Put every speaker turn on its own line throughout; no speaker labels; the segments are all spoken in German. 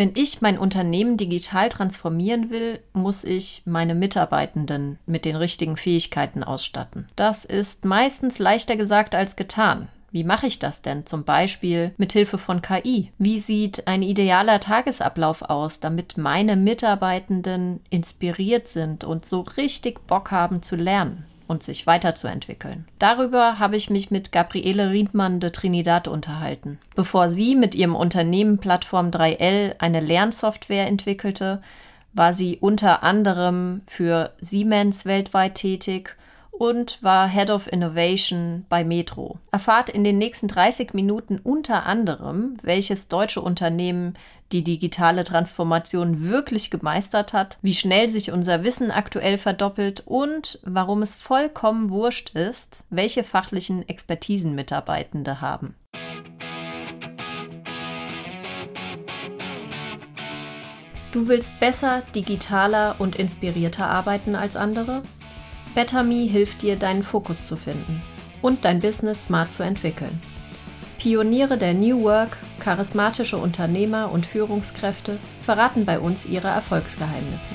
Wenn ich mein Unternehmen digital transformieren will, muss ich meine Mitarbeitenden mit den richtigen Fähigkeiten ausstatten. Das ist meistens leichter gesagt als getan. Wie mache ich das denn? Zum Beispiel mit Hilfe von KI. Wie sieht ein idealer Tagesablauf aus, damit meine Mitarbeitenden inspiriert sind und so richtig Bock haben zu lernen? Und sich weiterzuentwickeln. Darüber habe ich mich mit Gabriele Riedmann de Trinidad unterhalten. Bevor sie mit ihrem Unternehmen Plattform 3L eine Lernsoftware entwickelte, war sie unter anderem für Siemens weltweit tätig und war Head of Innovation bei Metro. Erfahrt in den nächsten 30 Minuten unter anderem, welches deutsche Unternehmen die digitale Transformation wirklich gemeistert hat, wie schnell sich unser Wissen aktuell verdoppelt und warum es vollkommen wurscht ist, welche fachlichen Expertisen Mitarbeitende haben. Du willst besser, digitaler und inspirierter arbeiten als andere? BetterMe hilft dir, deinen Fokus zu finden und dein Business smart zu entwickeln. Pioniere der New Work, charismatische Unternehmer und Führungskräfte verraten bei uns ihre Erfolgsgeheimnisse.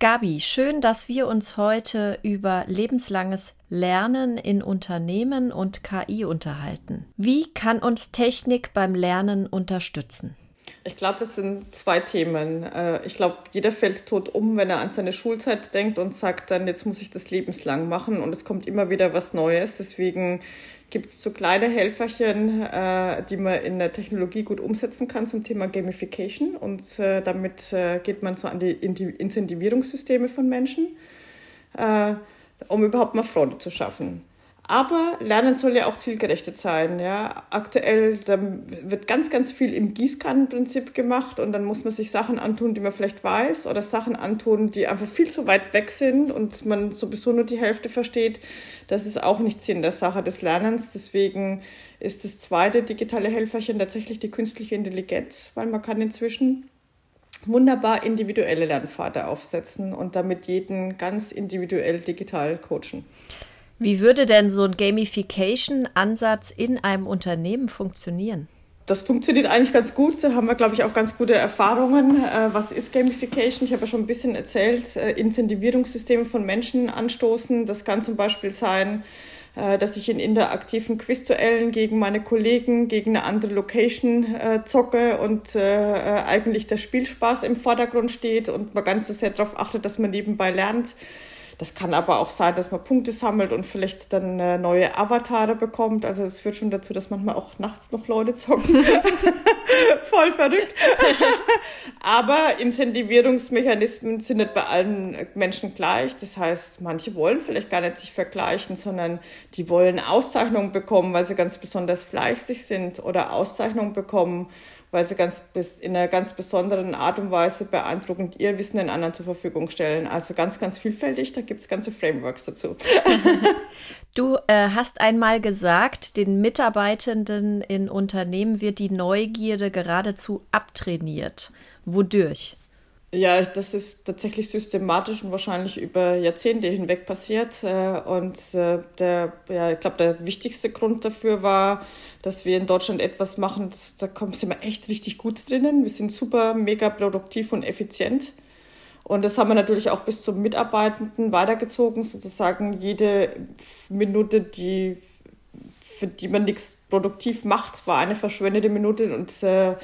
Gabi, schön, dass wir uns heute über lebenslanges Lernen in Unternehmen und KI unterhalten. Wie kann uns Technik beim Lernen unterstützen?
Ich glaube, es sind zwei Themen. Äh, ich glaube, jeder fällt tot um, wenn er an seine Schulzeit denkt und sagt dann, jetzt muss ich das lebenslang machen und es kommt immer wieder was Neues. Deswegen gibt es so kleine Helferchen, äh, die man in der Technologie gut umsetzen kann zum Thema Gamification und äh, damit geht man so an die Incentivierungssysteme von Menschen, um überhaupt mal Freude zu schaffen. Aber Lernen soll ja auch zielgerichtet sein. Ja. Aktuell wird ganz, ganz viel im Gießkannenprinzip gemacht und dann muss man sich Sachen antun, die man vielleicht weiß oder Sachen antun, die einfach viel zu weit weg sind und man sowieso nur die Hälfte versteht. Das ist auch nicht Sinn der Sache des Lernens. Deswegen ist das zweite digitale Helferchen tatsächlich die künstliche Intelligenz, weil man kann inzwischen wunderbar individuelle Lernpfade aufsetzen und damit jeden ganz individuell digital coachen.
Wie würde denn so ein Gamification-Ansatz in einem Unternehmen funktionieren?
Das funktioniert eigentlich ganz gut. Da haben wir, glaube ich, auch ganz gute Erfahrungen. Äh, was ist Gamification? Ich habe ja schon ein bisschen erzählt, äh, Incentivierungssysteme von Menschen anstoßen. Das kann zum Beispiel sein, äh, dass ich in interaktiven Quizduellen gegen meine Kollegen, gegen eine andere Location zocke und eigentlich der Spielspaß im Vordergrund steht und man ganz so sehr darauf achtet, dass man nebenbei lernt. Das kann aber auch sein, dass man Punkte sammelt und vielleicht dann neue Avatare bekommt. Also es führt schon dazu, dass manchmal auch nachts noch Leute zocken. Voll verrückt. aber Incentivierungsmechanismen sind nicht bei allen Menschen gleich. Das heißt, manche wollen vielleicht gar nicht sich vergleichen, sondern die wollen Auszeichnungen bekommen, weil sie ganz besonders fleißig sind oder Auszeichnungen bekommen, weil sie ganz bis, in einer ganz besonderen Art und Weise beeindruckend ihr Wissen den anderen zur Verfügung stellen. Also ganz, ganz vielfältig, da gibt es ganze Frameworks dazu.
du äh, hast einmal gesagt, den Mitarbeitenden in Unternehmen wird die Neugierde geradezu abtrainiert. Wodurch?
Ja, das ist tatsächlich systematisch und wahrscheinlich über Jahrzehnte hinweg passiert. Äh, und äh, der, ja, ich glaube, der wichtigste Grund dafür war, dass wir in Deutschland etwas machen, da sind wir echt richtig gut drinnen. Wir sind super, mega produktiv und effizient. Und das haben wir natürlich auch bis zum Mitarbeitenden weitergezogen, sozusagen jede Minute, die, für die man nichts produktiv macht, war eine verschwendete Minute und äh,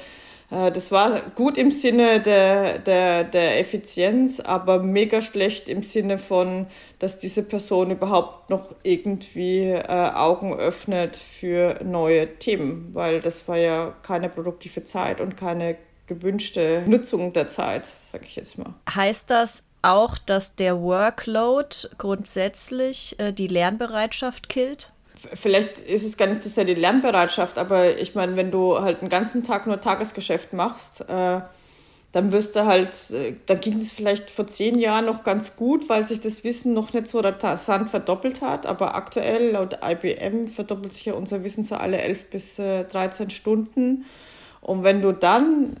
das war gut im Sinne der, der, der Effizienz, aber mega schlecht im Sinne von, dass diese Person überhaupt noch irgendwie äh, Augen öffnet für neue Themen, weil das war ja keine produktive Zeit und keine gewünschte Nutzung der Zeit, sag ich jetzt mal.
Heißt das auch, dass der Workload grundsätzlich äh, die Lernbereitschaft killt?
Vielleicht ist es gar nicht so sehr die Lernbereitschaft, aber ich meine, wenn du halt den ganzen Tag nur Tagesgeschäft machst, äh, dann wirst du halt, äh, dann ging es vielleicht vor zehn Jahren noch ganz gut, weil sich das Wissen noch nicht so rasant verdoppelt hat. Aber aktuell, laut IBM, verdoppelt sich ja unser Wissen so alle elf bis äh, 13 Stunden. Und wenn du dann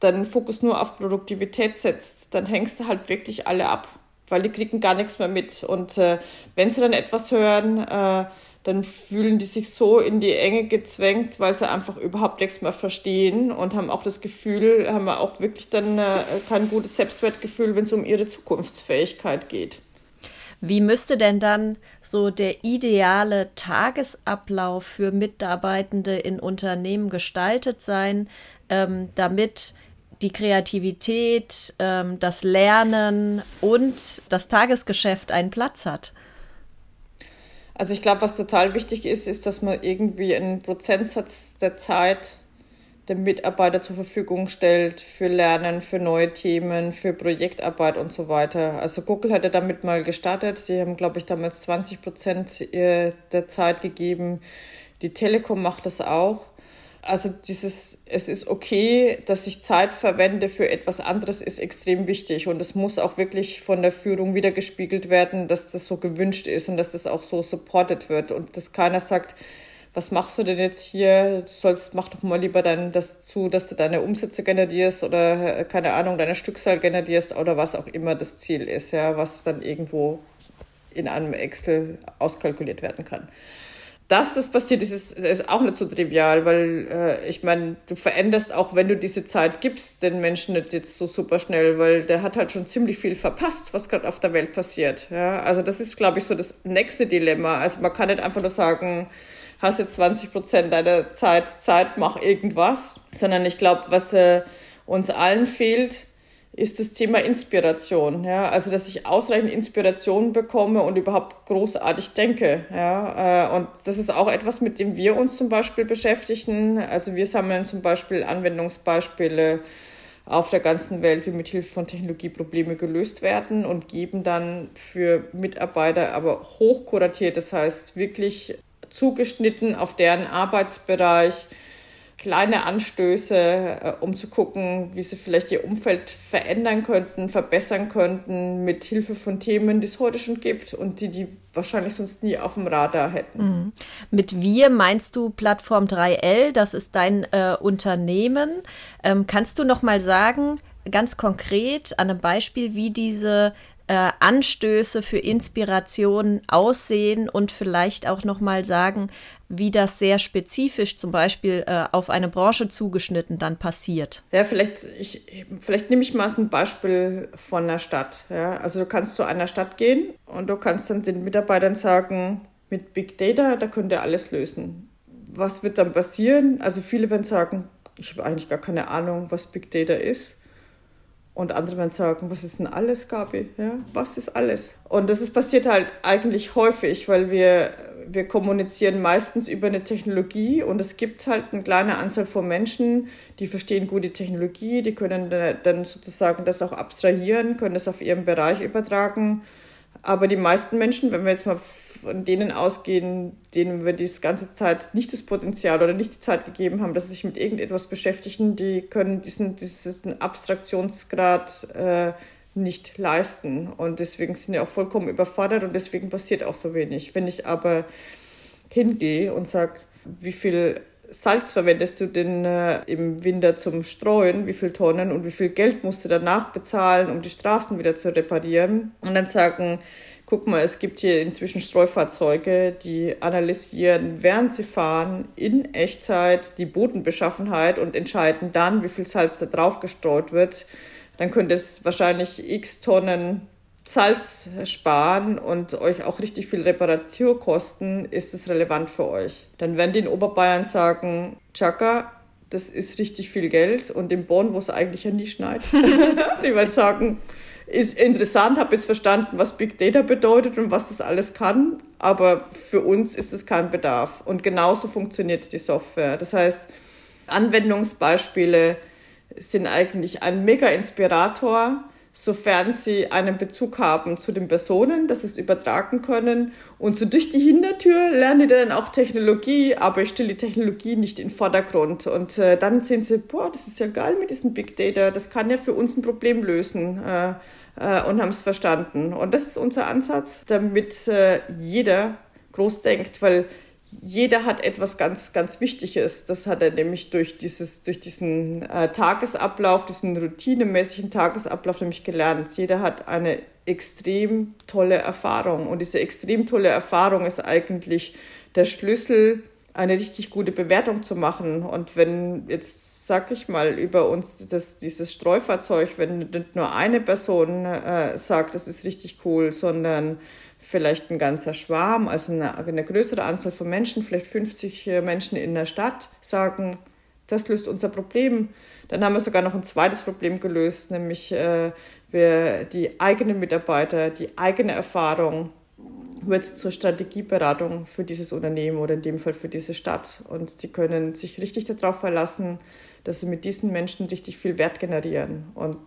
deinen Fokus nur auf Produktivität setzt, dann hängst du halt wirklich alle ab, weil die kriegen gar nichts mehr mit. Und äh, wenn sie dann etwas hören, äh, dann fühlen die sich so in die Enge gezwängt, weil sie einfach überhaupt nichts mehr verstehen und haben auch das Gefühl, haben auch wirklich dann äh, kein gutes Selbstwertgefühl, wenn es um ihre Zukunftsfähigkeit geht.
Wie müsste denn dann so der ideale Tagesablauf für Mitarbeitende in Unternehmen gestaltet sein, ähm, damit die Kreativität, ähm, das Lernen und das Tagesgeschäft einen Platz hat?
Also ich glaube, was total wichtig ist, ist, dass man irgendwie einen Prozentsatz der Zeit dem Mitarbeiter zur Verfügung stellt für Lernen, für neue Themen, für Projektarbeit und so weiter. Also Google hat ja damit mal gestartet. Die haben, glaube ich, damals 20 Prozent der Zeit gegeben. Die Telekom macht das auch. Also dieses, es ist okay, dass ich Zeit verwende für etwas anderes, ist extrem wichtig. Und es muss auch wirklich von der Führung wiedergespiegelt werden, dass das so gewünscht ist und dass das auch so supported wird. Und dass keiner sagt, was machst du denn jetzt hier? Du sollst, mach doch mal lieber dann das zu, dass du deine Umsätze generierst oder, äh, keine Ahnung, deine Stückzahl generierst oder was auch immer das Ziel ist, ja, was dann irgendwo in einem Excel auskalkuliert werden kann dass das passiert, ist, ist, ist auch nicht so trivial, weil äh, ich meine, du veränderst auch, wenn du diese Zeit gibst, den Menschen nicht jetzt so super schnell, weil der hat halt schon ziemlich viel verpasst, was gerade auf der Welt passiert. Ja? Also das ist, glaube ich, so das nächste Dilemma. Also man kann nicht einfach nur sagen, hast jetzt 20 Prozent deiner Zeit, Zeit, mach irgendwas, sondern ich glaube, was äh, uns allen fehlt, ist das Thema Inspiration. Ja? Also, dass ich ausreichend Inspiration bekomme und überhaupt großartig denke. Ja? Äh, und das ist auch etwas, mit dem wir uns zum Beispiel beschäftigen. Also, wir sammeln zum Beispiel Anwendungsbeispiele auf der ganzen Welt, wie mit Hilfe von Technologie Probleme gelöst werden und geben dann für Mitarbeiter aber hochkuratiert, das heißt wirklich zugeschnitten auf deren Arbeitsbereich, kleine Anstöße, äh, um zu gucken, wie sie vielleicht ihr Umfeld verändern könnten, verbessern könnten, mit Hilfe von Themen, die es heute schon gibt und die die wahrscheinlich sonst nie auf dem Radar hätten.
Mhm. Mit wir meinst du Plattform 3L, das ist dein äh, Unternehmen. Ähm, kannst du noch mal sagen, ganz konkret an einem Beispiel, wie diese äh, Anstöße für Inspiration aussehen und vielleicht auch noch mal sagen, wie das sehr spezifisch zum Beispiel äh, auf eine Branche zugeschnitten dann passiert.
Ja, vielleicht, ich, vielleicht nehme ich mal ein Beispiel von einer Stadt. Ja? Also du kannst zu einer Stadt gehen und du kannst dann den Mitarbeitern sagen, mit Big Data, da könnt ihr alles lösen. Was wird dann passieren? Also viele werden sagen, ich habe eigentlich gar keine Ahnung, was Big Data ist. Und andere werden sagen, was ist denn alles, Gabi? Ja, was ist alles? Und das ist passiert halt eigentlich häufig, weil wir, wir kommunizieren meistens über eine Technologie und es gibt halt eine kleine Anzahl von Menschen, die verstehen gut die Technologie, die können dann sozusagen das auch abstrahieren, können das auf ihren Bereich übertragen. Aber die meisten Menschen, wenn wir jetzt mal von denen ausgehen, denen wir die ganze Zeit nicht das Potenzial oder nicht die Zeit gegeben haben, dass sie sich mit irgendetwas beschäftigen, die können diesen, diesen Abstraktionsgrad äh, nicht leisten. Und deswegen sind ja auch vollkommen überfordert und deswegen passiert auch so wenig. Wenn ich aber hingehe und sage, wie viel Salz verwendest du denn äh, im Winter zum Streuen, wie viel Tonnen und wie viel Geld musst du danach bezahlen, um die Straßen wieder zu reparieren? Und dann sagen, guck mal, es gibt hier inzwischen Streufahrzeuge, die analysieren, während sie fahren, in Echtzeit die Bodenbeschaffenheit und entscheiden dann, wie viel Salz da drauf gestreut wird. Dann könnte es wahrscheinlich x Tonnen Salz sparen und euch auch richtig viel Reparatur kosten, ist es relevant für euch. Dann werden die in Oberbayern sagen, Chaka, das ist richtig viel Geld und in Bonn, wo es eigentlich ja nie schneit, die werden sagen, ist interessant, habe jetzt verstanden, was Big Data bedeutet und was das alles kann, aber für uns ist es kein Bedarf. Und genauso funktioniert die Software. Das heißt, Anwendungsbeispiele sind eigentlich ein Mega-Inspirator, sofern sie einen Bezug haben zu den Personen, dass sie es übertragen können. Und so durch die Hintertür lernen die dann auch Technologie, aber ich stelle die Technologie nicht in den Vordergrund. Und äh, dann sehen sie, boah, das ist ja geil mit diesem Big Data, das kann ja für uns ein Problem lösen. Äh, äh, und haben es verstanden. Und das ist unser Ansatz, damit äh, jeder groß denkt, weil jeder hat etwas ganz, ganz Wichtiges. Das hat er nämlich durch, dieses, durch diesen äh, Tagesablauf, diesen routinemäßigen Tagesablauf nämlich gelernt. Jeder hat eine extrem tolle Erfahrung. Und diese extrem tolle Erfahrung ist eigentlich der Schlüssel, eine richtig gute Bewertung zu machen. Und wenn jetzt, sag ich mal, über uns das, dieses Streufahrzeug, wenn nicht nur eine Person äh, sagt, das ist richtig cool, sondern vielleicht ein ganzer Schwarm, also eine, eine größere Anzahl von Menschen, vielleicht 50 äh, Menschen in der Stadt, sagen, das löst unser Problem. Dann haben wir sogar noch ein zweites Problem gelöst, nämlich äh, wir, die eigenen Mitarbeiter, die eigene Erfahrung wird zur Strategieberatung für dieses Unternehmen oder in dem Fall für diese Stadt. Und sie können sich richtig darauf verlassen, dass sie mit diesen Menschen richtig viel Wert generieren. Und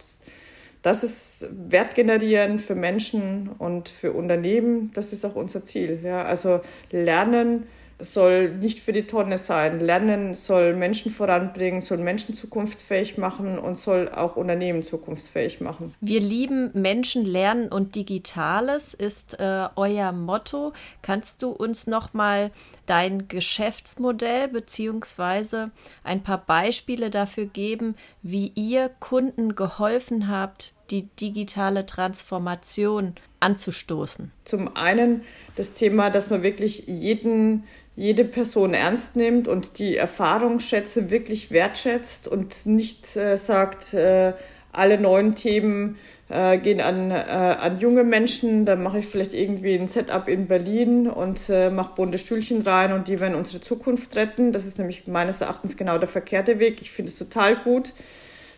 das ist Wert generieren für Menschen und für Unternehmen, das ist auch unser Ziel. Ja, also lernen, soll nicht für die Tonne sein. Lernen soll Menschen voranbringen, soll Menschen zukunftsfähig machen und soll auch Unternehmen zukunftsfähig machen.
Wir lieben Menschen, Lernen und Digitales ist äh, euer Motto. Kannst du uns noch mal dein Geschäftsmodell beziehungsweise ein paar Beispiele dafür geben, wie ihr Kunden geholfen habt, die digitale Transformation anzustoßen?
Zum einen das Thema, dass man wirklich jeden jede Person ernst nimmt und die Erfahrungsschätze wirklich wertschätzt und nicht äh, sagt, äh, alle neuen Themen äh, gehen an, äh, an junge Menschen. Da mache ich vielleicht irgendwie ein Setup in Berlin und äh, mache bunte Stühlchen rein und die werden unsere Zukunft retten. Das ist nämlich meines Erachtens genau der verkehrte Weg. Ich finde es total gut,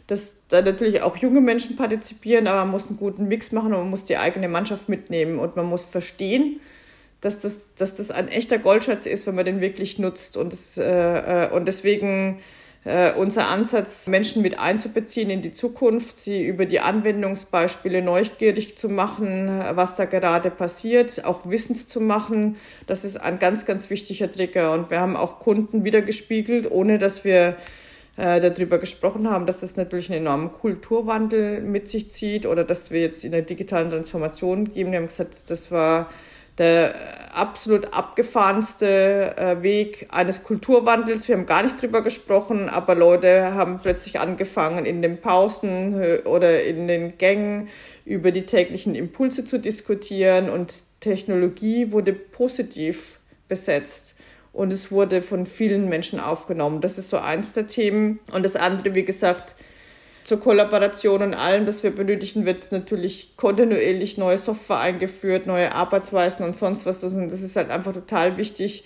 dass da natürlich auch junge Menschen partizipieren, aber man muss einen guten Mix machen und man muss die eigene Mannschaft mitnehmen und man muss verstehen, dass das, dass das ein echter Goldschatz ist, wenn man den wirklich nutzt. Und, das, äh, äh, und deswegen äh, unser Ansatz, Menschen mit einzubeziehen in die Zukunft, sie über die Anwendungsbeispiele neugierig zu machen, was da gerade passiert, auch wissend zu machen, das ist ein ganz, ganz wichtiger Trigger. Und wir haben auch Kunden wiedergespiegelt, ohne dass wir äh, darüber gesprochen haben, dass das natürlich einen enormen Kulturwandel mit sich zieht oder dass wir jetzt in der digitalen Transformation geben. Wir haben gesagt, das war der absolut abgefahrenste äh, Weg eines Kulturwandels. Wir haben gar nicht drüber gesprochen, aber Leute haben plötzlich angefangen, in den Pausen äh, oder in den Gängen über die täglichen Impulse zu diskutieren und Technologie wurde positiv besetzt und es wurde von vielen Menschen aufgenommen. Das ist so eins der Themen. Und das andere, wie gesagt, zur Kollaboration und allem, das wir benötigen, wird natürlich kontinuierlich neue Software eingeführt, neue Arbeitsweisen und sonst was. Das ist halt einfach total wichtig,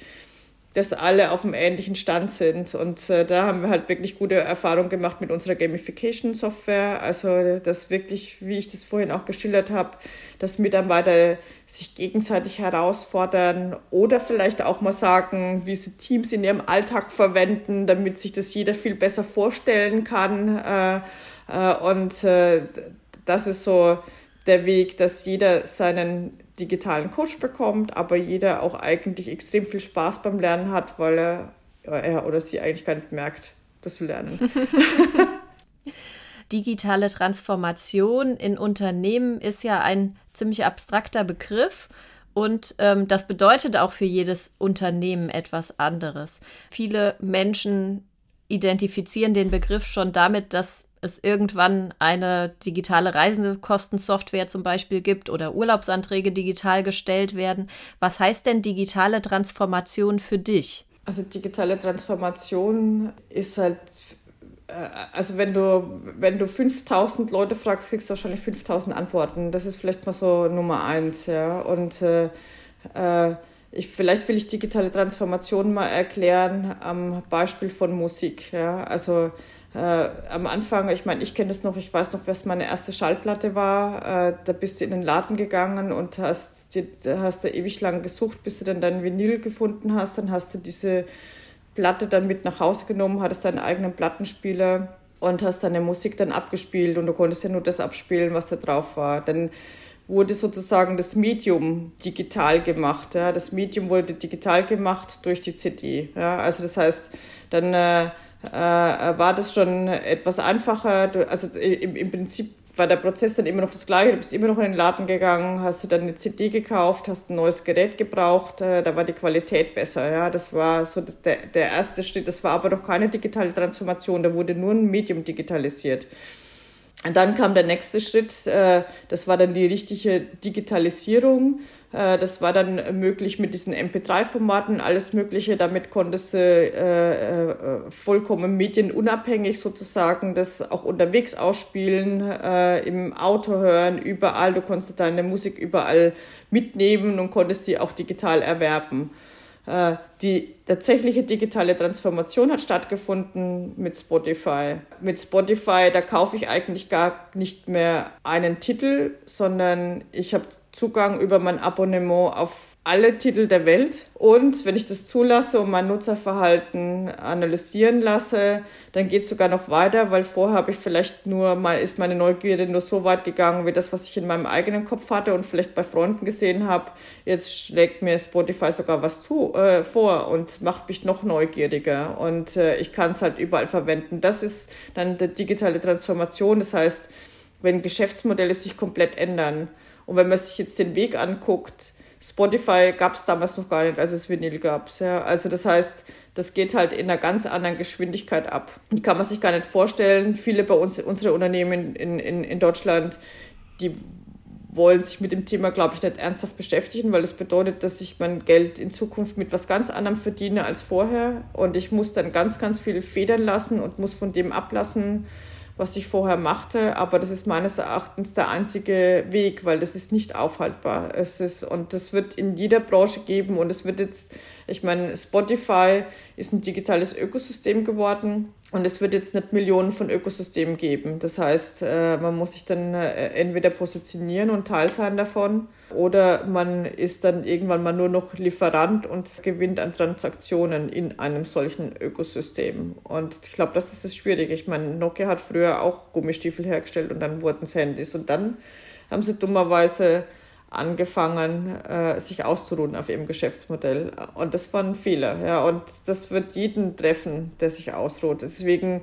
dass alle auf einem ähnlichen Stand sind. Und äh, da haben wir halt wirklich gute Erfahrungen gemacht mit unserer Gamification-Software. Also das wirklich, wie ich das vorhin auch geschildert habe, dass Mitarbeiter sich gegenseitig herausfordern oder vielleicht auch mal sagen, wie sie Teams in ihrem Alltag verwenden, damit sich das jeder viel besser vorstellen kann. Äh, und äh, das ist so der Weg, dass jeder seinen digitalen Coach bekommt, aber jeder auch eigentlich extrem viel Spaß beim Lernen hat, weil er, er oder sie eigentlich gar nicht merkt, das zu lernen.
Digitale Transformation in Unternehmen ist ja ein ziemlich abstrakter Begriff. Und ähm, das bedeutet auch für jedes Unternehmen etwas anderes. Viele Menschen identifizieren den Begriff schon damit, dass es irgendwann eine digitale Reisekostensoftware zum Beispiel gibt oder Urlaubsanträge digital gestellt werden. Was heißt denn digitale Transformation für dich?
Also digitale Transformation ist halt, äh, also wenn du, wenn du 5000 Leute fragst, kriegst du wahrscheinlich 5000 Antworten. Das ist vielleicht mal so Nummer eins, ja. Und äh, äh, ich, vielleicht will ich digitale Transformation mal erklären am Beispiel von Musik, ja. Also äh, am Anfang, ich meine, ich kenne das noch, ich weiß noch, was meine erste Schallplatte war. Äh, da bist du in den Laden gegangen und hast, die, hast du ewig lang gesucht, bis du dann dein Vinyl gefunden hast. Dann hast du diese Platte dann mit nach Hause genommen, hattest deinen eigenen Plattenspieler und hast deine Musik dann abgespielt und du konntest ja nur das abspielen, was da drauf war. Dann wurde sozusagen das Medium digital gemacht. Ja. Das Medium wurde digital gemacht durch die CD. Ja. Also das heißt, dann äh, äh, war das schon etwas einfacher. Also im, im Prinzip war der Prozess dann immer noch das gleiche. Du bist immer noch in den Laden gegangen, hast du dann eine CD gekauft, hast ein neues Gerät gebraucht, äh, da war die Qualität besser. Ja, das war so das, der, der erste Schritt. Das war aber noch keine digitale Transformation, da wurde nur ein Medium digitalisiert. Und dann kam der nächste Schritt, äh, das war dann die richtige Digitalisierung. Äh, das war dann möglich mit diesen MP3-Formaten, alles Mögliche. Damit konntest du äh, vollkommen medienunabhängig sozusagen das auch unterwegs ausspielen, im Auto hören, überall. Du konntest deine Musik überall mitnehmen und konntest die auch digital erwerben. Äh, die tatsächliche digitale Transformation hat stattgefunden mit Spotify. Mit Spotify, da kaufe ich eigentlich gar nicht mehr einen Titel, sondern ich habe Zugang über mein Abonnement auf alle Titel der Welt. Und wenn ich das zulasse und mein Nutzerverhalten analysieren lasse, dann geht es sogar noch weiter, weil vorher habe ich vielleicht nur mal, ist meine Neugierde nur so weit gegangen, wie das, was ich in meinem eigenen Kopf hatte und vielleicht bei Freunden gesehen habe. Jetzt schlägt mir Spotify sogar was zu, äh, vor und macht mich noch neugieriger. Und äh, ich kann es halt überall verwenden. Das ist dann die digitale Transformation. Das heißt, wenn Geschäftsmodelle sich komplett ändern und wenn man sich jetzt den Weg anguckt, Spotify gab es damals noch gar nicht, als es Vinyl gab. Ja. Also das heißt, das geht halt in einer ganz anderen Geschwindigkeit ab. Die kann man sich gar nicht vorstellen. Viele bei uns, unsere Unternehmen in, in, in Deutschland, die wollen sich mit dem Thema, glaube ich, nicht ernsthaft beschäftigen, weil das bedeutet, dass ich mein Geld in Zukunft mit was ganz anderem verdiene als vorher. Und ich muss dann ganz, ganz viel federn lassen und muss von dem ablassen, was ich vorher machte, aber das ist meines Erachtens der einzige Weg, weil das ist nicht aufhaltbar. Es ist, und das wird in jeder Branche geben und es wird jetzt, ich meine, Spotify ist ein digitales Ökosystem geworden und es wird jetzt nicht Millionen von Ökosystemen geben. Das heißt, äh, man muss sich dann äh, entweder positionieren und Teil sein davon oder man ist dann irgendwann mal nur noch Lieferant und gewinnt an Transaktionen in einem solchen Ökosystem. Und ich glaube, das ist das Schwierige. Ich meine, Nokia hat früher auch Gummistiefel hergestellt und dann wurden es Handys und dann haben sie dummerweise angefangen, äh, sich auszuruhen auf ihrem Geschäftsmodell. Und das war ein Fehler. Ja. Und das wird jeden treffen, der sich ausruht. Deswegen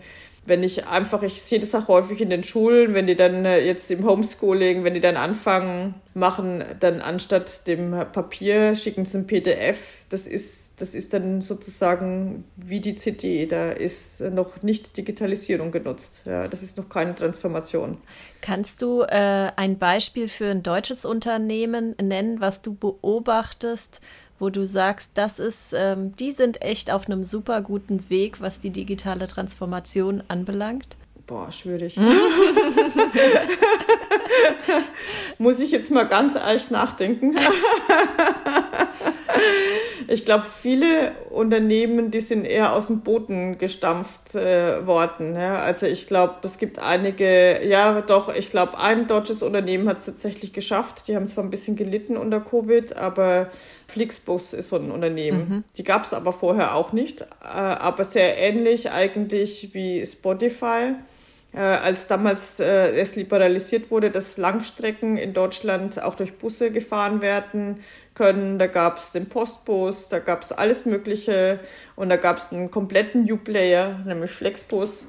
wenn ich einfach, ich sehe das auch häufig in den Schulen, wenn die dann äh, jetzt im Homeschooling, wenn die dann anfangen, machen, dann anstatt dem Papier schicken sie ein PDF. Das ist, das ist dann sozusagen wie die CD. Da ist noch nicht Digitalisierung genutzt. Ja, das ist noch keine Transformation.
Kannst du äh, ein Beispiel für ein deutsches Unternehmen nennen, was du beobachtest, wo du sagst, das ist, ähm, die sind echt auf einem super guten Weg, was die digitale Transformation anbelangt?
Boah, schwierig. Muss ich jetzt mal ganz ehrlich nachdenken. ich glaube, viele Unternehmen, die sind eher aus dem Boden gestampft äh, worden. Ja? Also ich glaube, es gibt einige, ja doch, ich glaube, ein deutsches Unternehmen hat es tatsächlich geschafft. Die haben zwar ein bisschen gelitten unter Covid, aber Flixbus ist so ein Unternehmen. Mhm. Die gab es aber vorher auch nicht, äh, aber sehr ähnlich eigentlich wie Spotify. Äh, als damals äh, es liberalisiert wurde, dass Langstrecken in Deutschland auch durch Busse gefahren werden können. Da gab es den Postbus, da gab es alles Mögliche und da gab es einen kompletten New-Player, nämlich Flexbus,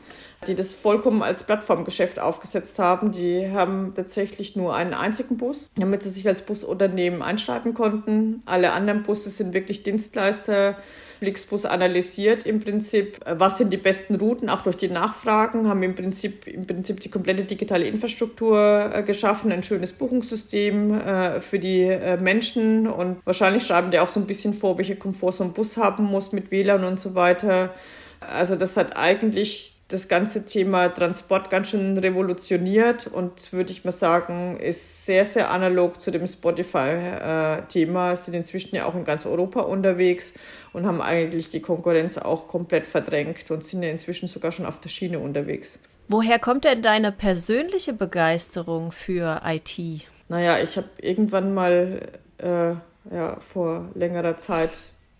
die das vollkommen als Plattformgeschäft aufgesetzt haben. Die haben tatsächlich nur einen einzigen Bus, damit sie sich als Busunternehmen einschalten konnten. Alle anderen Busse sind wirklich Dienstleister Flixbus analysiert im Prinzip, äh, was sind die besten Routen, auch durch die Nachfragen, haben im Prinzip, im Prinzip die komplette digitale Infrastruktur äh, geschaffen, ein schönes Buchungssystem äh, für die Menschen und wahrscheinlich schreiben die auch so ein bisschen vor, welche Komfort so ein Bus haben muss mit WLAN und so weiter. Also das hat eigentlich das ganze Thema Transport ganz schön revolutioniert und würde ich mal sagen, ist sehr, sehr analog zu dem Spotify-Thema, sind inzwischen ja auch in ganz Europa unterwegs und haben eigentlich die Konkurrenz auch komplett verdrängt und sind ja inzwischen sogar schon auf der Schiene unterwegs.
Woher kommt denn deine persönliche Begeisterung für IT?
Naja, ich habe irgendwann mal äh, ja, vor längerer Zeit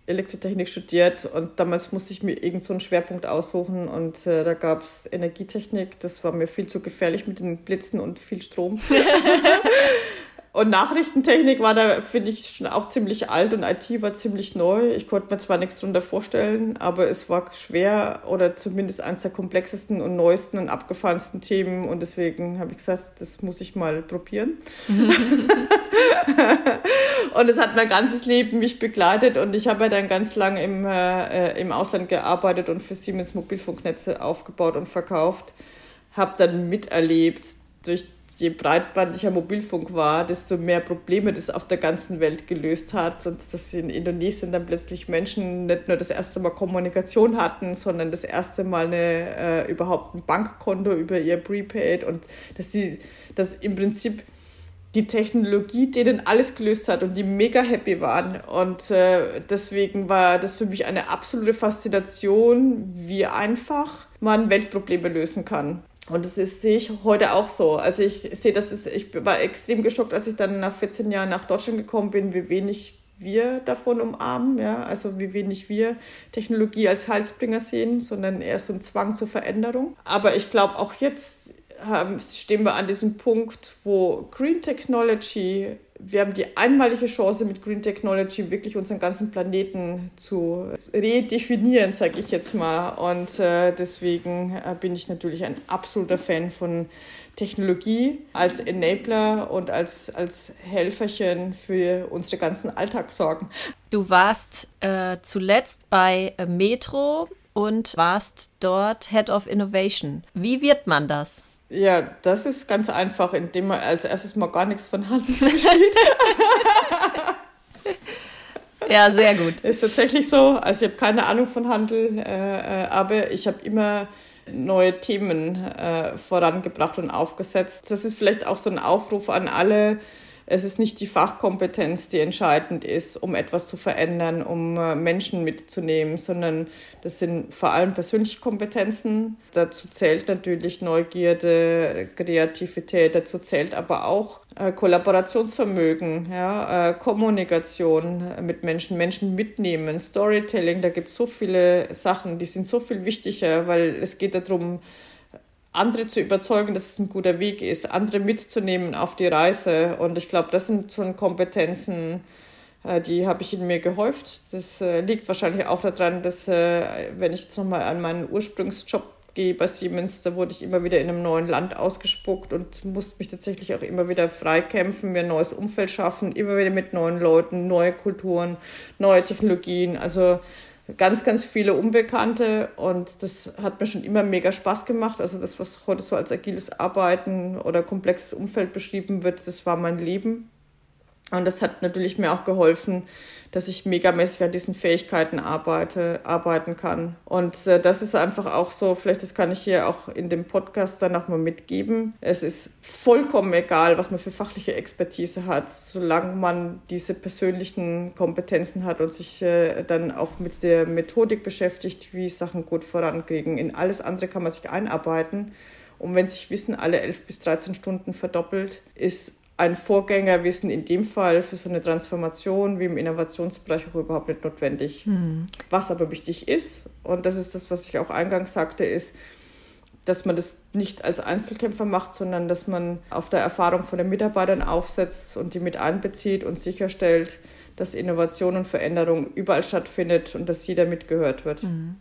Elektrotechnik studiert und damals musste ich mir irgend so einen Schwerpunkt aussuchen und äh, da gab es Energietechnik. Das war mir viel zu gefährlich mit den Blitzen und viel Strom. Und Nachrichtentechnik war da, finde ich, schon auch ziemlich alt und IT war ziemlich neu. Ich konnte mir zwar nichts darunter vorstellen, aber es war schwer oder zumindest eines der komplexesten und neuesten und abgefahrensten Themen. Und deswegen habe ich gesagt, das muss ich mal probieren. und es hat mein ganzes Leben mich begleitet und ich habe ja dann ganz lange im, äh, im Ausland gearbeitet und für Siemens Mobilfunknetze aufgebaut und verkauft. habe dann miterlebt, durch je breitbandiger Mobilfunk war, desto mehr Probleme das auf der ganzen Welt gelöst hat. Und dass in Indonesien dann plötzlich Menschen nicht nur das erste Mal Kommunikation hatten, sondern das erste Mal eine, äh, überhaupt ein Bankkonto über ihr Prepaid und dass die, dass im Prinzip die Technologie denen alles gelöst hat und die mega happy waren. Und äh, deswegen war das für mich eine absolute Faszination, wie einfach man Weltprobleme lösen kann. Und das ist, sehe ich heute auch so. Also ich sehe, das ist, ich war extrem geschockt, als ich dann nach 14 Jahren nach Deutschland gekommen bin, wie wenig wir davon umarmen, ja, also wie wenig wir Technologie als Heilsbringer sehen, sondern eher so ein Zwang zur Veränderung. Aber ich glaube, auch jetzt haben, stehen wir an diesem Punkt, wo Green Technology, wir haben die einmalige Chance mit Green Technology wirklich unseren ganzen Planeten zu redefinieren, sage ich jetzt mal. Und äh, deswegen äh, bin ich natürlich ein absoluter Fan von Technologie als Enabler und als, als Helferchen für unsere ganzen Alltagssorgen.
Du warst äh, zuletzt bei äh, Metro und warst dort Head of Innovation. Wie wird man das?
Ja, das ist ganz einfach, indem man als erstes mal gar nichts von Handel versteht.
ja, sehr gut.
Ist tatsächlich so. Also ich habe keine Ahnung von Handel, äh, äh, aber ich habe immer neue Themen äh, vorangebracht und aufgesetzt. Das ist vielleicht auch so ein Aufruf an alle, es ist nicht die Fachkompetenz, die entscheidend ist, um etwas zu verändern, um äh, Menschen mitzunehmen, sondern das sind vor allem persönliche Kompetenzen. Dazu zählt natürlich Neugierde, Kreativität, dazu zählt aber auch äh, Kollaborationsvermögen, ja, äh, Kommunikation mit Menschen, Menschen mitnehmen, Storytelling. Da gibt es so viele Sachen, die sind so viel wichtiger, weil es geht darum, andere zu überzeugen, dass es ein guter Weg ist, andere mitzunehmen auf die Reise. Und ich glaube, das sind schon Kompetenzen, äh, die habe ich in mir gehäuft. Das äh, liegt wahrscheinlich auch daran, dass, äh, wenn ich jetzt nochmal an meinen Ursprungsjob gehe bei Siemens, da wurde ich immer wieder in einem neuen Land ausgespuckt und musste mich tatsächlich auch immer wieder freikämpfen, mir ein neues Umfeld schaffen, immer wieder mit neuen Leuten, neue Kulturen, neue Technologien. Also ganz, ganz viele Unbekannte und das hat mir schon immer mega Spaß gemacht. Also das, was heute so als agiles Arbeiten oder komplexes Umfeld beschrieben wird, das war mein Leben. Und das hat natürlich mir auch geholfen, dass ich megamäßig an diesen Fähigkeiten arbeite, arbeiten kann. Und äh, das ist einfach auch so, vielleicht das kann ich hier auch in dem Podcast dann auch mal mitgeben. Es ist vollkommen egal, was man für fachliche Expertise hat, solange man diese persönlichen Kompetenzen hat und sich äh, dann auch mit der Methodik beschäftigt, wie Sachen gut vorankriegen. In alles andere kann man sich einarbeiten. Und wenn sich Wissen alle 11 bis 13 Stunden verdoppelt, ist ein Vorgängerwissen in dem Fall für so eine Transformation wie im Innovationsbereich auch überhaupt nicht notwendig. Mhm. Was aber wichtig ist, und das ist das, was ich auch eingangs sagte, ist, dass man das nicht als Einzelkämpfer macht, sondern dass man auf der Erfahrung von den Mitarbeitern aufsetzt und die mit einbezieht und sicherstellt, dass Innovation und Veränderung überall stattfindet und dass jeder mitgehört wird. Mhm.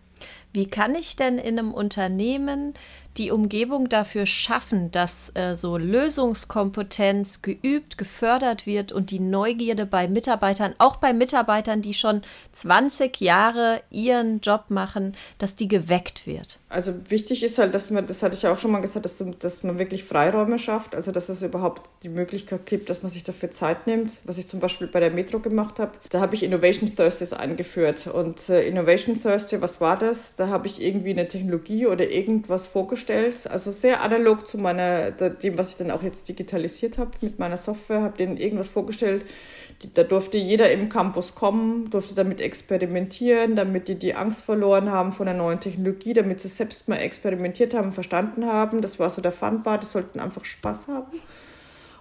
Wie kann ich denn in einem Unternehmen die Umgebung dafür schaffen, dass äh, so Lösungskompetenz geübt, gefördert wird und die Neugierde bei Mitarbeitern, auch bei Mitarbeitern, die schon 20 Jahre ihren Job machen, dass die geweckt wird?
Also wichtig ist halt, dass man, das hatte ich ja auch schon mal gesagt, dass, dass man wirklich Freiräume schafft, also dass es überhaupt die Möglichkeit gibt, dass man sich dafür Zeit nimmt, was ich zum Beispiel bei der Metro gemacht habe. Da habe ich Innovation Thursdays eingeführt und äh, Innovation Thursday, was war das? Da habe ich irgendwie eine Technologie oder irgendwas vorgestellt vorgestellt, also sehr analog zu meiner, dem, was ich dann auch jetzt digitalisiert habe mit meiner Software, habe denen irgendwas vorgestellt. Da durfte jeder im Campus kommen, durfte damit experimentieren, damit die die Angst verloren haben von der neuen Technologie, damit sie selbst mal experimentiert haben, verstanden haben. Das war so der Funbar, die sollten einfach Spaß haben.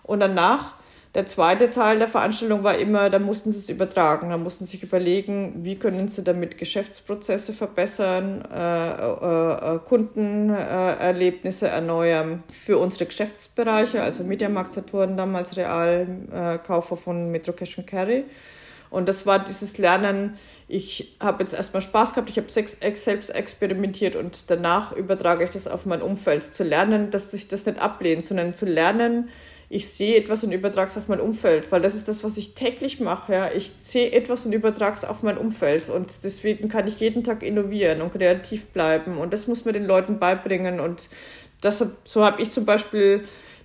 Und danach der zweite Teil der Veranstaltung war immer, da mussten sie es übertragen, da mussten sie sich überlegen, wie können sie damit Geschäftsprozesse verbessern, äh, äh, äh Kundenerlebnisse erneuern für unsere Geschäftsbereiche, also Mediamarkt Saturn, damals Real, äh, Kaufer von Metro Cash and Carry. Und das war dieses Lernen, ich habe jetzt erstmal Spaß gehabt, ich habe selbst experimentiert und danach übertrage ich das auf mein Umfeld. Zu lernen, dass ich das nicht ablehne, sondern zu lernen, ich sehe etwas und übertrage es auf mein Umfeld, weil das ist das, was ich täglich mache. Ja. Ich sehe etwas und übertrage es auf mein Umfeld und deswegen kann ich jeden Tag innovieren und kreativ bleiben und das muss man den Leuten beibringen und Das, so habe ich zum Beispiel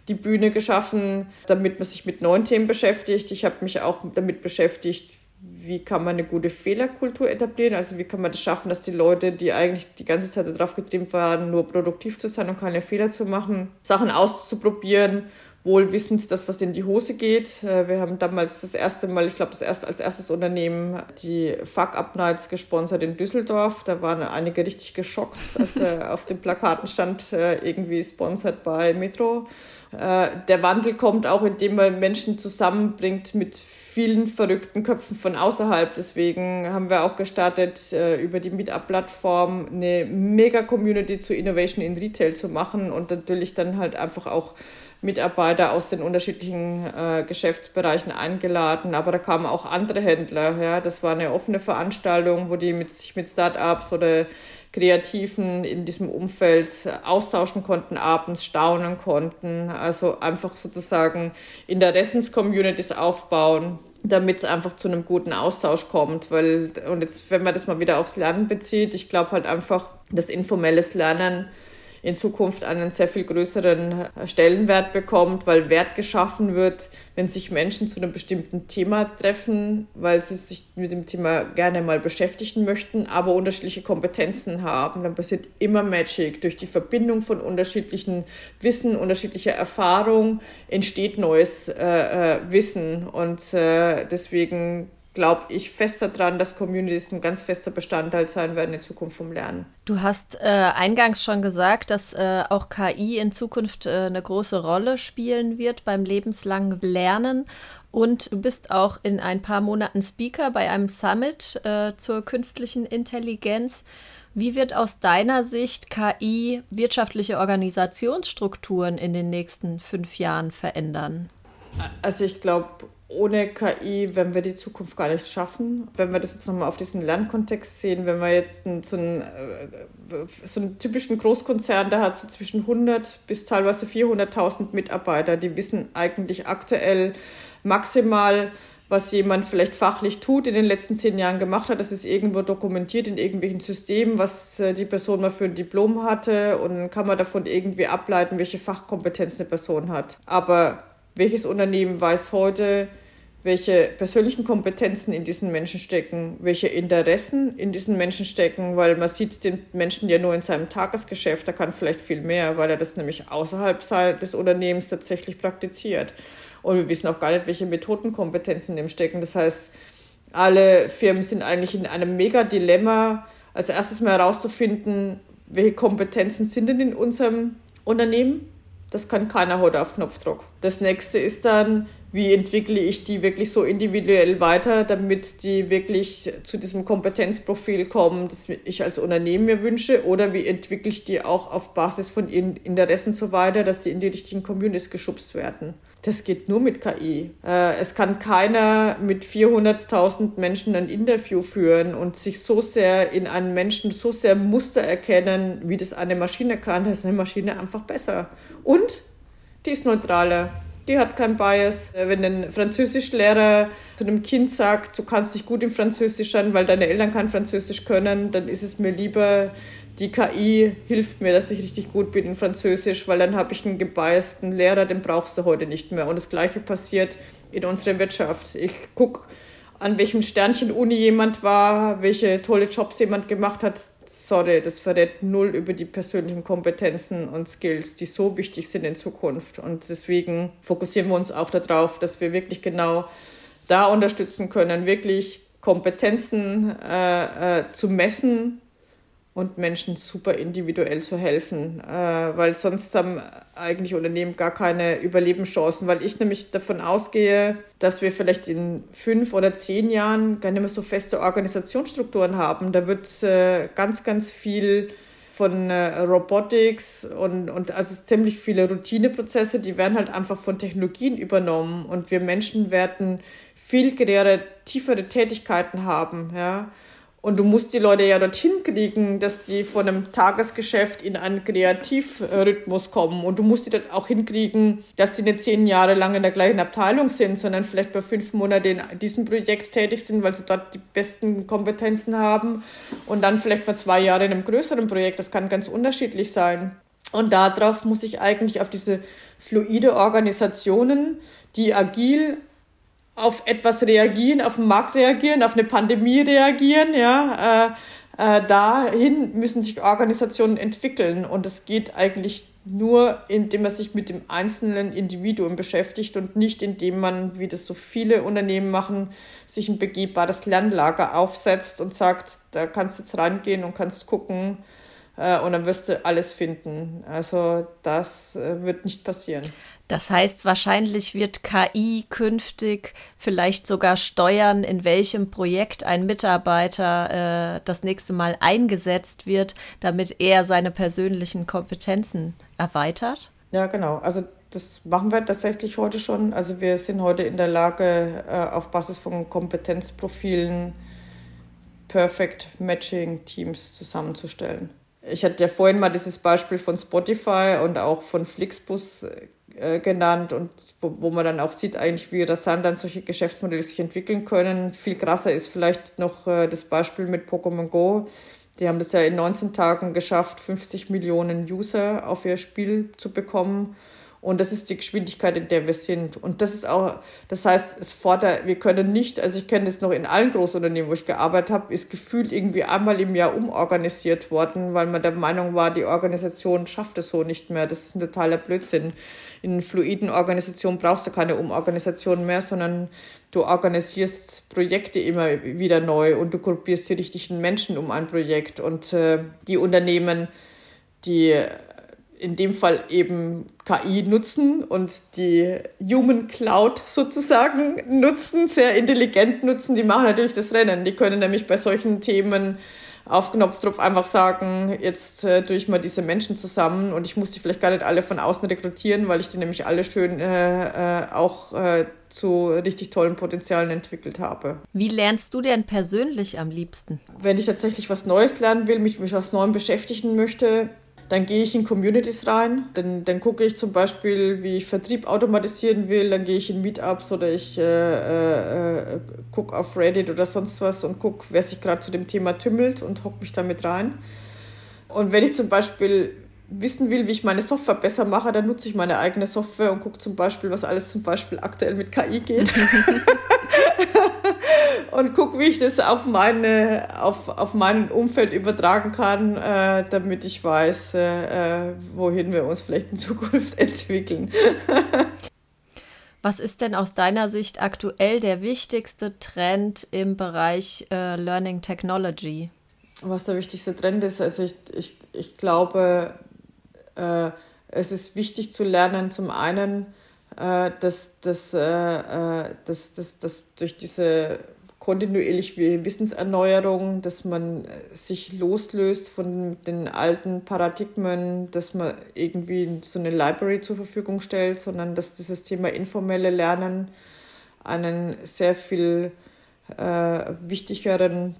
die Bühne geschaffen, damit man sich mit neuen Themen beschäftigt. Ich habe mich auch damit beschäftigt, wie kann man eine gute Fehlerkultur etablieren? Also wie kann man das schaffen, dass die Leute, die eigentlich die ganze Zeit darauf getrimmt waren, nur produktiv zu sein und keine Fehler zu machen, Sachen auszuprobieren, wohl wissend, dass was in die Hose geht. Äh, wir haben damals das erste Mal, ich glaube, das erste, als erstes Unternehmen die Fuck-Up-Nights gesponsert in Düsseldorf. Da waren einige richtig geschockt, als äh, auf den Plakaten stand, äh, irgendwie sponsored bei Metro. Der Wandel kommt auch, indem man Menschen zusammenbringt mit vielen verrückten Köpfen von außerhalb. Deswegen haben wir auch gestartet, über die Meetup-Plattform eine Mega-Community zu Innovation in Retail zu machen und natürlich dann halt einfach auch Mitarbeiter aus den unterschiedlichen äh, Geschäftsbereichen eingeladen, aber da kamen auch andere Händler. Ja. Das war eine offene Veranstaltung, wo die mit, sich mit Startups oder Kreativen in diesem Umfeld austauschen konnten, abends staunen konnten. Also einfach sozusagen Interessens-Communities aufbauen, damit es einfach zu einem guten Austausch kommt. Weil, und jetzt, wenn man das mal wieder aufs Lernen bezieht, ich glaube halt einfach, dass informelles Lernen in Zukunft einen sehr viel größeren Stellenwert bekommt, weil Wert geschaffen wird, wenn sich Menschen zu einem bestimmten Thema treffen, weil sie sich mit dem Thema gerne mal beschäftigen möchten, aber unterschiedliche Kompetenzen haben. Dann passiert immer Magic. Durch die Verbindung von unterschiedlichen Wissen, unterschiedlicher Erfahrung entsteht neues äh, äh, Wissen. Und äh, deswegen glaube ich fest daran, dass Communities ein ganz fester Bestandteil sein werden in Zukunft vom Lernen.
Du hast äh, eingangs schon gesagt, dass äh, auch KI in Zukunft äh, eine große Rolle spielen wird beim lebenslangen Lernen. Und du bist auch in ein paar Monaten Speaker bei einem Summit äh, zur künstlichen Intelligenz. Wie wird aus deiner Sicht KI wirtschaftliche Organisationsstrukturen in den nächsten fünf Jahren verändern?
Also ich glaube, ohne KI werden wir die Zukunft gar nicht schaffen. Wenn wir das jetzt nochmal auf diesen Lernkontext sehen, wenn wir jetzt so, einen, äh, so einen typischen Großkonzern, der hat so zwischen 100 bis teilweise 400.000 Mitarbeiter, die wissen eigentlich aktuell maximal, was jemand vielleicht fachlich tut, in den letzten zehn Jahren gemacht hat. Das ist irgendwo dokumentiert in irgendwelchen Systemen, was äh, die Person mal für ein Diplom hatte und kann man davon irgendwie ableiten, welche Fachkompetenz eine Person hat. Aber welches Unternehmen weiß heute, welche persönlichen Kompetenzen in diesen Menschen stecken, welche Interessen in diesen Menschen stecken, weil man sieht den Menschen ja nur in seinem Tagesgeschäft, da kann vielleicht viel mehr, weil er das nämlich außerhalb des Unternehmens tatsächlich praktiziert. Und wir wissen auch gar nicht, welche Methodenkompetenzen in dem stecken. Das heißt, alle Firmen sind eigentlich in einem Mega-Dilemma, als erstes mal herauszufinden, welche Kompetenzen sind denn in unserem Unternehmen. Das kann keiner heute auf Knopfdruck. Das nächste ist dann, wie entwickle ich die wirklich so individuell weiter, damit die wirklich zu diesem Kompetenzprofil kommen, das ich als Unternehmen mir wünsche, oder wie entwickle ich die auch auf Basis von ihren Interessen so weiter, dass die in die richtigen Communities geschubst werden. Das geht nur mit KI. Äh, es kann keiner mit 400.000 Menschen ein Interview führen und sich so sehr in einen Menschen so sehr Muster erkennen, wie das eine Maschine kann. Das ist eine Maschine einfach besser. Und die ist neutraler die hat keinen Bias. Äh, wenn ein Französischlehrer zu einem Kind sagt, du kannst dich gut im Französisch an, weil deine Eltern kein Französisch können, dann ist es mir lieber, die KI hilft mir, dass ich richtig gut bin in Französisch, weil dann habe ich einen gebiasten Lehrer, den brauchst du heute nicht mehr. Und das Gleiche passiert in unserer Wirtschaft. Ich gucke, an welchem Sternchen Uni jemand war, welche tolle Jobs jemand gemacht hat sorry, das verrät null über die persönlichen Kompetenzen und Skills, die so wichtig sind in Zukunft. Und deswegen fokussieren wir uns auch darauf, dass wir wirklich genau da unterstützen können, wirklich Kompetenzen äh, äh, zu messen und Menschen super individuell zu helfen, äh, weil sonst haben eigentlich Unternehmen gar keine Überlebenschancen, weil ich nämlich davon ausgehe, dass wir vielleicht in fünf oder zehn Jahren gar nicht mehr so feste Organisationsstrukturen haben. Da wird äh, ganz, ganz viel von äh, Robotics und, und also ziemlich viele Routineprozesse, die werden halt einfach von Technologien übernommen und wir Menschen werden viel kreativere Tätigkeiten haben, ja. Und du musst die Leute ja dorthin kriegen, dass die von einem Tagesgeschäft in einen Kreativrhythmus kommen. Und du musst die dann auch hinkriegen, dass die nicht zehn Jahre lang in der gleichen Abteilung sind, sondern vielleicht bei fünf Monaten in diesem Projekt tätig sind, weil sie dort die besten Kompetenzen haben. Und dann vielleicht mal zwei Jahre in einem größeren Projekt. Das kann ganz unterschiedlich sein. Und darauf muss ich eigentlich auf diese fluide Organisationen, die agil auf etwas reagieren, auf den Markt reagieren, auf eine Pandemie reagieren, ja, äh, äh, dahin müssen sich Organisationen entwickeln und es geht eigentlich nur, indem man sich mit dem einzelnen Individuum beschäftigt und nicht indem man, wie das so viele Unternehmen machen, sich ein begehbares Lernlager aufsetzt und sagt, da kannst du jetzt reingehen und kannst gucken, äh, und dann wirst du alles finden. Also das äh, wird nicht passieren.
Das heißt, wahrscheinlich wird KI künftig vielleicht sogar steuern, in welchem Projekt ein Mitarbeiter äh, das nächste Mal eingesetzt wird, damit er seine persönlichen Kompetenzen erweitert.
Ja, genau. Also das machen wir tatsächlich heute schon. Also wir sind heute in der Lage, äh, auf Basis von Kompetenzprofilen Perfect Matching Teams zusammenzustellen. Ich hatte ja vorhin mal dieses Beispiel von Spotify und auch von Flixbus äh, genannt und wo, wo man dann auch sieht eigentlich, wie rasant dann solche Geschäftsmodelle sich entwickeln können. Viel krasser ist vielleicht noch äh, das Beispiel mit Pokémon Go. Die haben das ja in 19 Tagen geschafft, 50 Millionen User auf ihr Spiel zu bekommen und das ist die Geschwindigkeit, in der wir sind. Und das ist auch, das heißt, es fordert, wir können nicht, also ich kenne das noch in allen Großunternehmen, wo ich gearbeitet habe, ist gefühlt irgendwie einmal im Jahr umorganisiert worden, weil man der Meinung war, die Organisation schafft es so nicht mehr. Das ist ein totaler Blödsinn. In fluiden Organisationen brauchst du keine Umorganisation mehr, sondern du organisierst Projekte immer wieder neu und du gruppierst die richtigen Menschen um ein Projekt. Und äh, die Unternehmen, die in dem Fall eben KI nutzen und die Human Cloud sozusagen nutzen, sehr intelligent nutzen, die machen natürlich das Rennen. Die können nämlich bei solchen Themen auf Knopfdruck einfach sagen, jetzt äh, tue ich mal diese Menschen zusammen und ich muss die vielleicht gar nicht alle von außen rekrutieren, weil ich die nämlich alle schön äh, äh, auch äh, zu richtig tollen Potenzialen entwickelt habe.
Wie lernst du denn persönlich am liebsten?
Wenn ich tatsächlich was Neues lernen will, mich mit was Neuem beschäftigen möchte, dann gehe ich in Communities rein, dann, dann gucke ich zum Beispiel, wie ich Vertrieb automatisieren will, dann gehe ich in Meetups oder ich äh, äh, äh gucke auf Reddit oder sonst was und gucke, wer sich gerade zu dem Thema tümmelt und hocke mich damit rein. Und wenn ich zum Beispiel wissen will, wie ich meine Software besser mache, dann nutze ich meine eigene Software und gucke zum Beispiel, was alles zum Beispiel aktuell mit KI geht. und gucke, wie ich das auf, meine, auf, auf mein Umfeld übertragen kann, äh, damit ich weiß, äh, äh wohin wir uns vielleicht in Zukunft entwickeln.
Was ist denn aus deiner Sicht aktuell der wichtigste Trend im Bereich äh, Learning Technology?
Was der wichtigste Trend ist, also ich, ich, ich glaube, äh, es ist wichtig zu lernen, zum einen, äh, dass, dass, dass, dass, dass durch diese kontinuierliche Wissenserneuerung, dass man sich loslöst von den alten Paradigmen, dass man irgendwie so eine Library zur Verfügung stellt, sondern dass dieses Thema informelle Lernen einen sehr viel äh, wichtigeren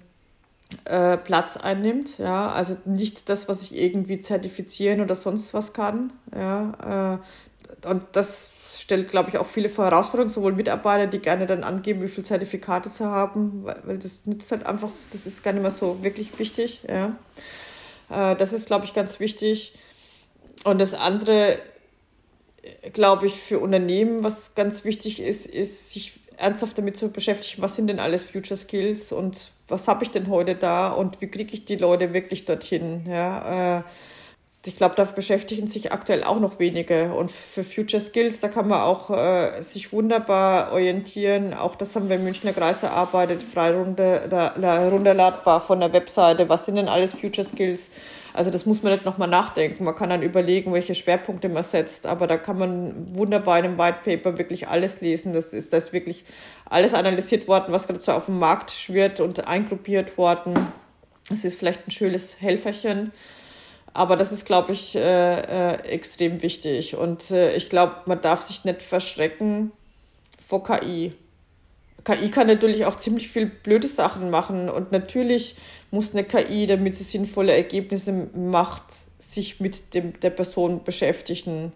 äh, Platz einnimmt. Ja? Also nicht das, was ich irgendwie zertifizieren oder sonst was kann. Ja? Äh, und das stellt, glaube ich, auch viele Herausforderungen, sowohl Mitarbeiter, die gerne dann angeben, wie viele Zertifikate zu haben, weil, das nützt halt einfach, das ist gar nicht mehr so wirklich wichtig. Ja. Äh, das ist, glaube ich, ganz wichtig. Und das andere, glaube ich, für Unternehmen, was ganz wichtig ist, ist, sich ernsthaft damit zu beschäftigen, was sind denn alles Future Skills und was habe ich denn heute da und wie kriege ich die Leute wirklich dorthin. Ja. Äh, ich glaube, da beschäftigen sich aktuell auch noch wenige. Und für Future Skills, da kann man auch äh, sich wunderbar orientieren. Auch das haben wir im Münchner Kreis erarbeitet, frei runterladbar von der Webseite. Was sind denn alles Future Skills? Also das muss man nicht nochmal nachdenken. Man kann dann überlegen, welche Schwerpunkte man setzt. Aber da kann man wunderbar in einem White Paper wirklich alles lesen. Das ist, das wirklich alles analysiert worden, was gerade so auf dem Markt schwirrt und eingruppiert worden. Das ist vielleicht ein schönes Helferchen. Aber das ist, glaube ich, äh, äh, extrem wichtig. Und äh, ich glaube, man darf sich nicht verschrecken vor KI. KI kann natürlich auch ziemlich viel blöde Sachen machen. Und natürlich muss eine KI, damit sie sinnvolle Ergebnisse macht, sich mit dem, der Person beschäftigen.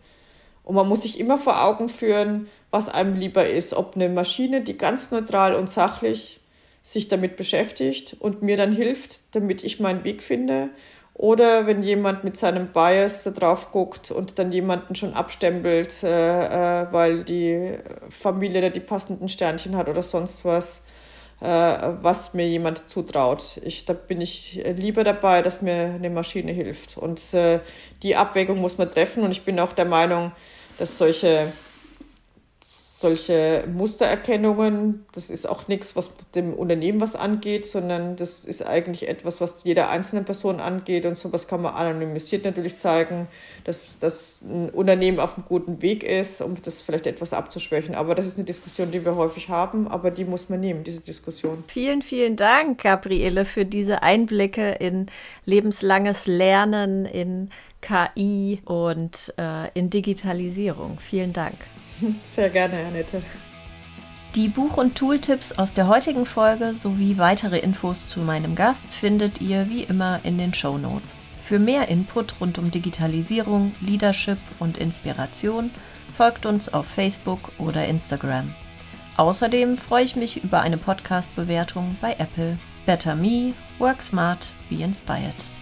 Und man muss sich immer vor Augen führen, was einem lieber ist. Ob eine Maschine, die ganz neutral und sachlich sich damit beschäftigt und mir dann hilft, damit ich meinen Weg finde Oder wenn jemand mit seinem Bias da drauf guckt und dann jemanden schon abstempelt, äh, äh, weil die Familie da die passenden Sternchen hat oder sonst was, äh, was mir jemand zutraut. Ich, da bin ich lieber dabei, dass mir eine Maschine hilft. Und äh, die Abwägung muss man treffen. Und ich bin auch der Meinung, dass solche solche Mustererkennungen, das ist auch nichts, was dem Unternehmen was angeht, sondern das ist eigentlich etwas, was jeder einzelnen Person angeht und sowas kann man anonymisiert natürlich zeigen, dass, dass ein Unternehmen auf einem guten Weg ist, um das vielleicht etwas abzuschwächen. Aber das ist eine Diskussion, die wir häufig haben, aber die muss man nehmen, diese Diskussion.
Vielen, vielen Dank, Gabriele, für diese Einblicke in lebenslanges Lernen, in KI und äh, in Digitalisierung. Vielen Dank.
Sehr gerne, Annette.
Die Buch- und Tooltips aus der heutigen Folge sowie weitere Infos zu meinem Gast findet ihr wie immer in den Show Notes. Für mehr Input rund um Digitalisierung, Leadership und Inspiration folgt uns auf Facebook oder Instagram. Außerdem freue ich mich über eine Podcast-Bewertung bei Apple. Better Me, Work Smart, Be Inspired.